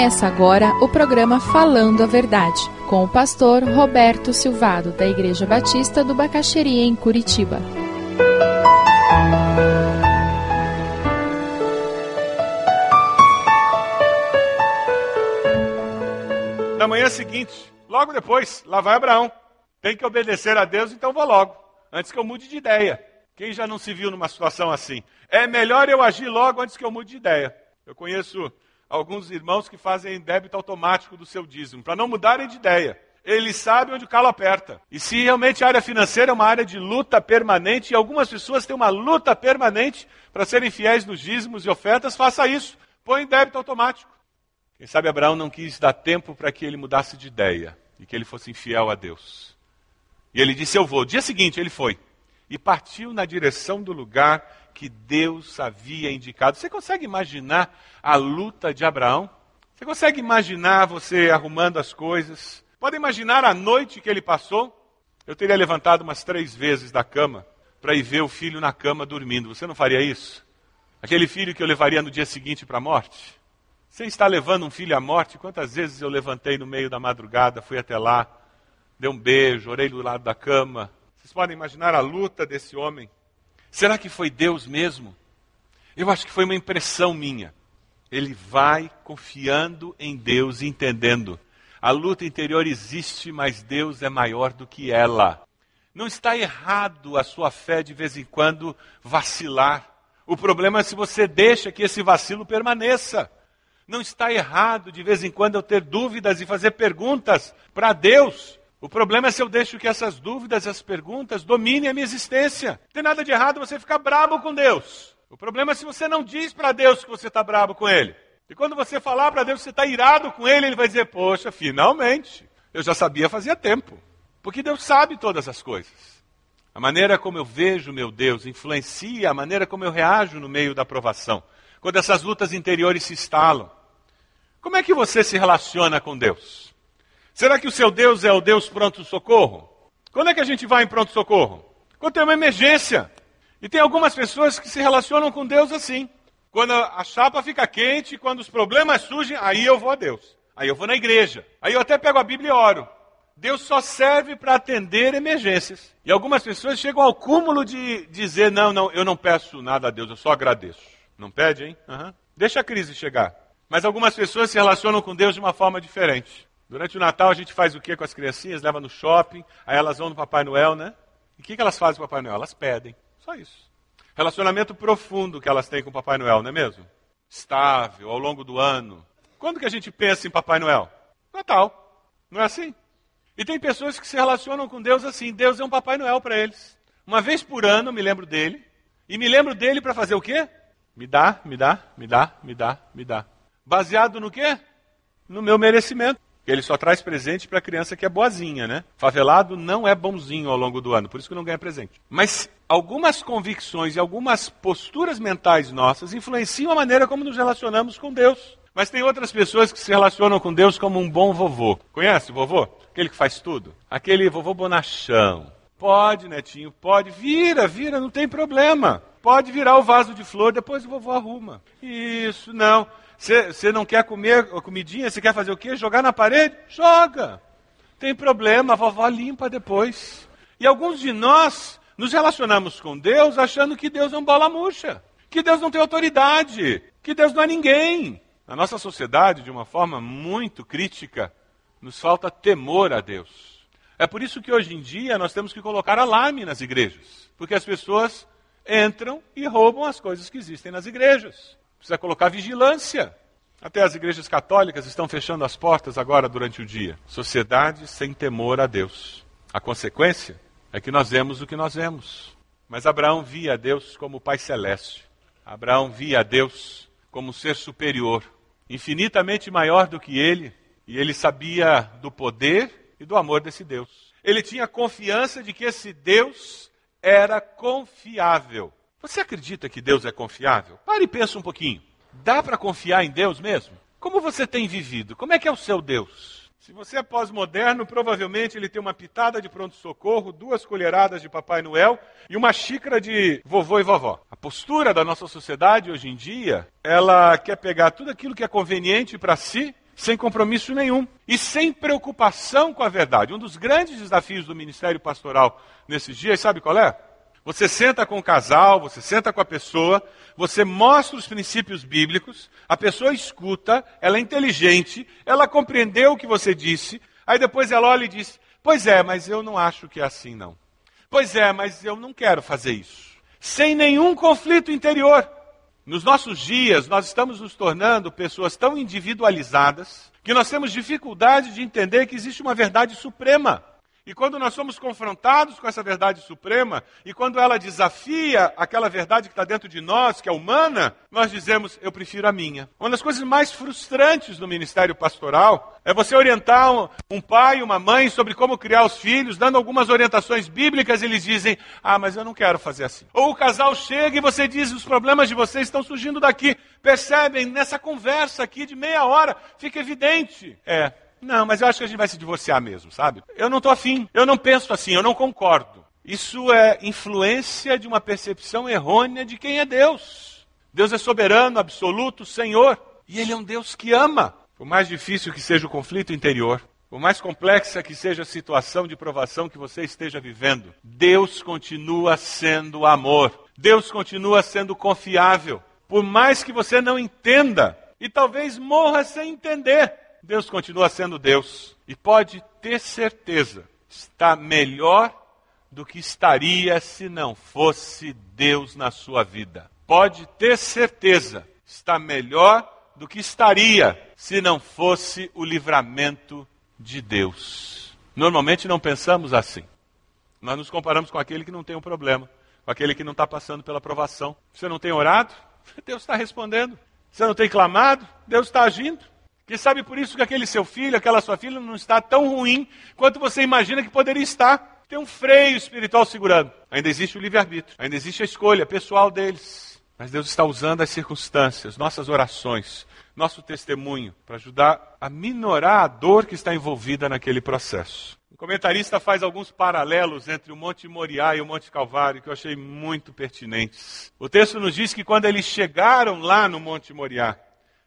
Começa agora o programa Falando a Verdade, com o pastor Roberto Silvado, da Igreja Batista do Bacaxeria, em Curitiba. Na manhã seguinte, logo depois, lá vai Abraão. Tem que obedecer a Deus, então vou logo, antes que eu mude de ideia. Quem já não se viu numa situação assim? É melhor eu agir logo antes que eu mude de ideia. Eu conheço alguns irmãos que fazem débito automático do seu dízimo, para não mudarem de ideia. Eles sabem onde o calo aperta. E se realmente a área financeira é uma área de luta permanente, e algumas pessoas têm uma luta permanente para serem fiéis nos dízimos e ofertas, faça isso. Põe débito automático. Quem sabe Abraão não quis dar tempo para que ele mudasse de ideia e que ele fosse infiel a Deus. E ele disse: Eu vou. Dia seguinte ele foi. E partiu na direção do lugar que Deus havia indicado. Você consegue imaginar a luta de Abraão? Você consegue imaginar você arrumando as coisas? Pode imaginar a noite que ele passou? Eu teria levantado umas três vezes da cama para ir ver o filho na cama dormindo. Você não faria isso? Aquele filho que eu levaria no dia seguinte para a morte? Você está levando um filho à morte? Quantas vezes eu levantei no meio da madrugada, fui até lá, dei um beijo, orei do lado da cama. Vocês podem imaginar a luta desse homem? Será que foi Deus mesmo? Eu acho que foi uma impressão minha. Ele vai confiando em Deus e entendendo. A luta interior existe, mas Deus é maior do que ela. Não está errado a sua fé de vez em quando vacilar. O problema é se você deixa que esse vacilo permaneça. Não está errado de vez em quando eu ter dúvidas e fazer perguntas para Deus. O problema é se eu deixo que essas dúvidas, essas perguntas dominem a minha existência. Não tem nada de errado você ficar brabo com Deus. O problema é se você não diz para Deus que você está brabo com Ele. E quando você falar para Deus que você está irado com Ele, Ele vai dizer: Poxa, finalmente, eu já sabia fazia tempo. Porque Deus sabe todas as coisas. A maneira como eu vejo meu Deus influencia a maneira como eu reajo no meio da provação. Quando essas lutas interiores se instalam. Como é que você se relaciona com Deus? Será que o seu Deus é o Deus pronto-socorro? Quando é que a gente vai em pronto-socorro? Quando tem uma emergência. E tem algumas pessoas que se relacionam com Deus assim. Quando a chapa fica quente, quando os problemas surgem, aí eu vou a Deus. Aí eu vou na igreja. Aí eu até pego a Bíblia e oro. Deus só serve para atender emergências. E algumas pessoas chegam ao cúmulo de dizer: não, não, eu não peço nada a Deus, eu só agradeço. Não pede, hein? Uhum. Deixa a crise chegar. Mas algumas pessoas se relacionam com Deus de uma forma diferente. Durante o Natal a gente faz o que com as criancinhas? Leva no shopping, aí elas vão no Papai Noel, né? E o que, que elas fazem com o Papai Noel? Elas pedem. Só isso. Relacionamento profundo que elas têm com o Papai Noel, não é mesmo? Estável, ao longo do ano. Quando que a gente pensa em Papai Noel? Natal. Não é assim? E tem pessoas que se relacionam com Deus assim. Deus é um Papai Noel para eles. Uma vez por ano me lembro dele. E me lembro dele para fazer o quê? Me dá, me dá, me dá, me dá, me dá. Baseado no quê? No meu merecimento. Ele só traz presente para a criança que é boazinha, né? Favelado não é bonzinho ao longo do ano, por isso que não ganha presente. Mas algumas convicções e algumas posturas mentais nossas influenciam a maneira como nos relacionamos com Deus. Mas tem outras pessoas que se relacionam com Deus como um bom vovô. Conhece o vovô? Aquele que faz tudo. Aquele vovô bonachão. Pode, netinho, pode. Vira, vira, não tem problema. Pode virar o vaso de flor, depois o vovô arruma. Isso, não. Você não quer comer a comidinha, você quer fazer o quê? Jogar na parede? Joga. Tem problema, a vovó limpa depois. E alguns de nós nos relacionamos com Deus achando que Deus é um bola murcha, que Deus não tem autoridade, que Deus não é ninguém. Na nossa sociedade, de uma forma muito crítica, nos falta temor a Deus. É por isso que hoje em dia nós temos que colocar alarme nas igrejas, porque as pessoas entram e roubam as coisas que existem nas igrejas. Precisa colocar vigilância. Até as igrejas católicas estão fechando as portas agora durante o dia. Sociedade sem temor a Deus. A consequência é que nós vemos o que nós vemos. Mas Abraão via a Deus como Pai Celeste. Abraão via a Deus como um ser superior, infinitamente maior do que ele, e ele sabia do poder e do amor desse Deus. Ele tinha confiança de que esse Deus era confiável. Você acredita que Deus é confiável? Pare e pensa um pouquinho. Dá para confiar em Deus mesmo? Como você tem vivido? Como é que é o seu Deus? Se você é pós-moderno, provavelmente ele tem uma pitada de pronto-socorro, duas colheradas de Papai Noel e uma xícara de vovô e vovó. A postura da nossa sociedade hoje em dia, ela quer pegar tudo aquilo que é conveniente para si, sem compromisso nenhum e sem preocupação com a verdade. Um dos grandes desafios do ministério pastoral nesses dias, sabe qual é? Você senta com o casal, você senta com a pessoa, você mostra os princípios bíblicos, a pessoa escuta, ela é inteligente, ela compreendeu o que você disse, aí depois ela olha e diz: Pois é, mas eu não acho que é assim, não. Pois é, mas eu não quero fazer isso. Sem nenhum conflito interior. Nos nossos dias, nós estamos nos tornando pessoas tão individualizadas que nós temos dificuldade de entender que existe uma verdade suprema. E quando nós somos confrontados com essa verdade suprema, e quando ela desafia aquela verdade que está dentro de nós, que é humana, nós dizemos, eu prefiro a minha. Uma das coisas mais frustrantes no ministério pastoral é você orientar um, um pai uma mãe sobre como criar os filhos, dando algumas orientações bíblicas, e eles dizem, ah, mas eu não quero fazer assim. Ou o casal chega e você diz, os problemas de vocês estão surgindo daqui. Percebem, nessa conversa aqui de meia hora, fica evidente. É, não, mas eu acho que a gente vai se divorciar mesmo, sabe? Eu não estou afim, eu não penso assim, eu não concordo. Isso é influência de uma percepção errônea de quem é Deus. Deus é soberano, absoluto, Senhor. E Ele é um Deus que ama. Por mais difícil que seja o conflito interior, por mais complexa que seja a situação de provação que você esteja vivendo, Deus continua sendo amor. Deus continua sendo confiável. Por mais que você não entenda, e talvez morra sem entender, Deus continua sendo Deus. E pode ter certeza, está melhor do que estaria se não fosse Deus na sua vida. Pode ter certeza, está melhor do que estaria se não fosse o livramento de Deus. Normalmente não pensamos assim. Nós nos comparamos com aquele que não tem um problema, com aquele que não está passando pela provação. Você não tem orado? Deus está respondendo. Você não tem clamado? Deus está agindo. Quem sabe por isso que aquele seu filho, aquela sua filha não está tão ruim quanto você imagina que poderia estar. Tem um freio espiritual segurando. Ainda existe o livre-arbítrio, ainda existe a escolha pessoal deles. Mas Deus está usando as circunstâncias, nossas orações, nosso testemunho, para ajudar a minorar a dor que está envolvida naquele processo. O comentarista faz alguns paralelos entre o Monte Moriá e o Monte Calvário que eu achei muito pertinentes. O texto nos diz que quando eles chegaram lá no Monte Moriá,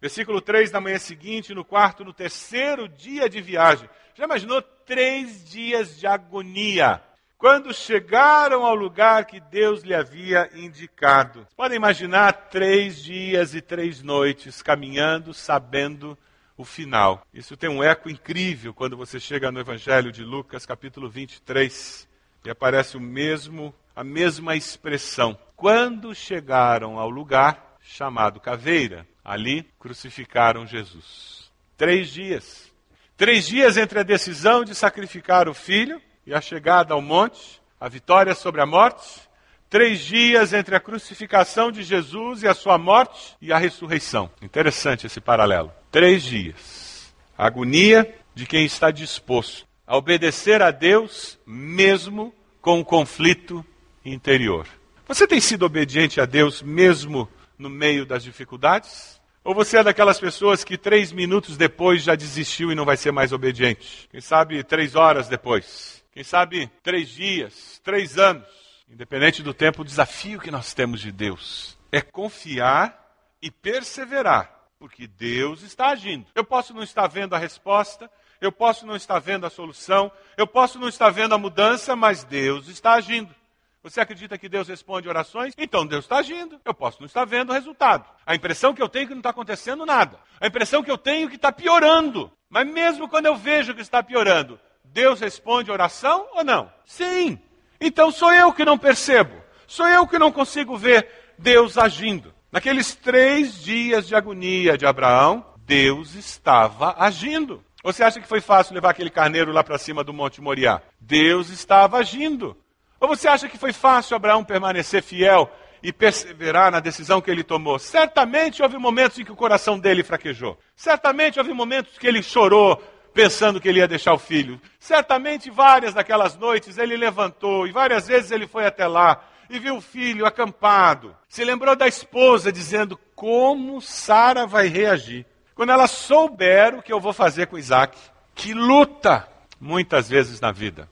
Versículo 3, na manhã seguinte, no quarto, no terceiro dia de viagem. Já imaginou três dias de agonia? Quando chegaram ao lugar que Deus lhe havia indicado. Podem imaginar três dias e três noites caminhando, sabendo o final. Isso tem um eco incrível quando você chega no Evangelho de Lucas, capítulo 23, e aparece o mesmo, a mesma expressão. Quando chegaram ao lugar chamado Caveira, Ali crucificaram Jesus. Três dias. Três dias entre a decisão de sacrificar o filho e a chegada ao monte, a vitória sobre a morte. Três dias entre a crucificação de Jesus e a sua morte e a ressurreição. Interessante esse paralelo. Três dias. A agonia de quem está disposto a obedecer a Deus, mesmo com o conflito interior. Você tem sido obediente a Deus mesmo no meio das dificuldades? Ou você é daquelas pessoas que três minutos depois já desistiu e não vai ser mais obediente? Quem sabe três horas depois? Quem sabe três dias, três anos? Independente do tempo, o desafio que nós temos de Deus é confiar e perseverar, porque Deus está agindo. Eu posso não estar vendo a resposta, eu posso não estar vendo a solução, eu posso não estar vendo a mudança, mas Deus está agindo. Você acredita que Deus responde orações? Então Deus está agindo. Eu posso não estar vendo o resultado. A impressão que eu tenho é que não está acontecendo nada. A impressão que eu tenho é que está piorando. Mas mesmo quando eu vejo que está piorando, Deus responde oração ou não? Sim. Então sou eu que não percebo. Sou eu que não consigo ver Deus agindo. Naqueles três dias de agonia de Abraão, Deus estava agindo. Você acha que foi fácil levar aquele carneiro lá para cima do Monte Moriá? Deus estava agindo. Ou você acha que foi fácil Abraão permanecer fiel e perseverar na decisão que ele tomou? Certamente houve momentos em que o coração dele fraquejou. Certamente houve momentos que ele chorou pensando que ele ia deixar o filho. Certamente várias daquelas noites ele levantou e várias vezes ele foi até lá e viu o filho acampado. Se lembrou da esposa dizendo como Sara vai reagir quando ela souber o que eu vou fazer com Isaac. Que luta muitas vezes na vida.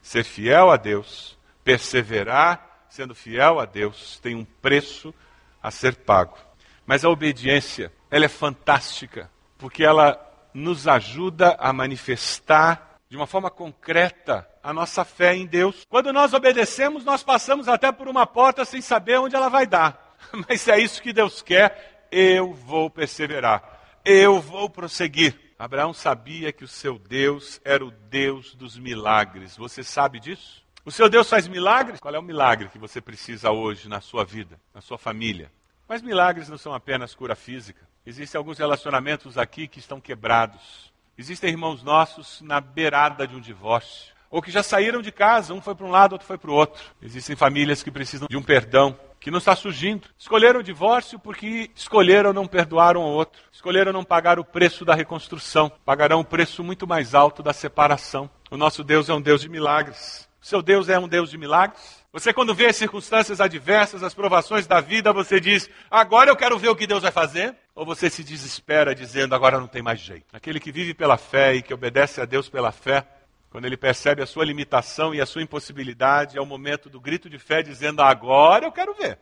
Ser fiel a Deus perseverar sendo fiel a Deus tem um preço a ser pago. Mas a obediência, ela é fantástica, porque ela nos ajuda a manifestar de uma forma concreta a nossa fé em Deus. Quando nós obedecemos, nós passamos até por uma porta sem saber onde ela vai dar. Mas se é isso que Deus quer, eu vou perseverar. Eu vou prosseguir. Abraão sabia que o seu Deus era o Deus dos milagres. Você sabe disso? O seu Deus faz milagres? Qual é o milagre que você precisa hoje na sua vida, na sua família? Mas milagres não são apenas cura física. Existem alguns relacionamentos aqui que estão quebrados. Existem irmãos nossos na beirada de um divórcio. Ou que já saíram de casa, um foi para um lado, outro foi para o outro. Existem famílias que precisam de um perdão que não está surgindo. Escolheram o divórcio porque escolheram não perdoar um ao outro. Escolheram não pagar o preço da reconstrução. Pagarão o preço muito mais alto da separação. O nosso Deus é um Deus de milagres. O seu Deus é um Deus de milagres? Você, quando vê as circunstâncias adversas, as provações da vida, você diz: agora eu quero ver o que Deus vai fazer? Ou você se desespera dizendo: agora não tem mais jeito? Aquele que vive pela fé e que obedece a Deus pela fé, quando ele percebe a sua limitação e a sua impossibilidade, é o momento do grito de fé dizendo: agora eu quero ver.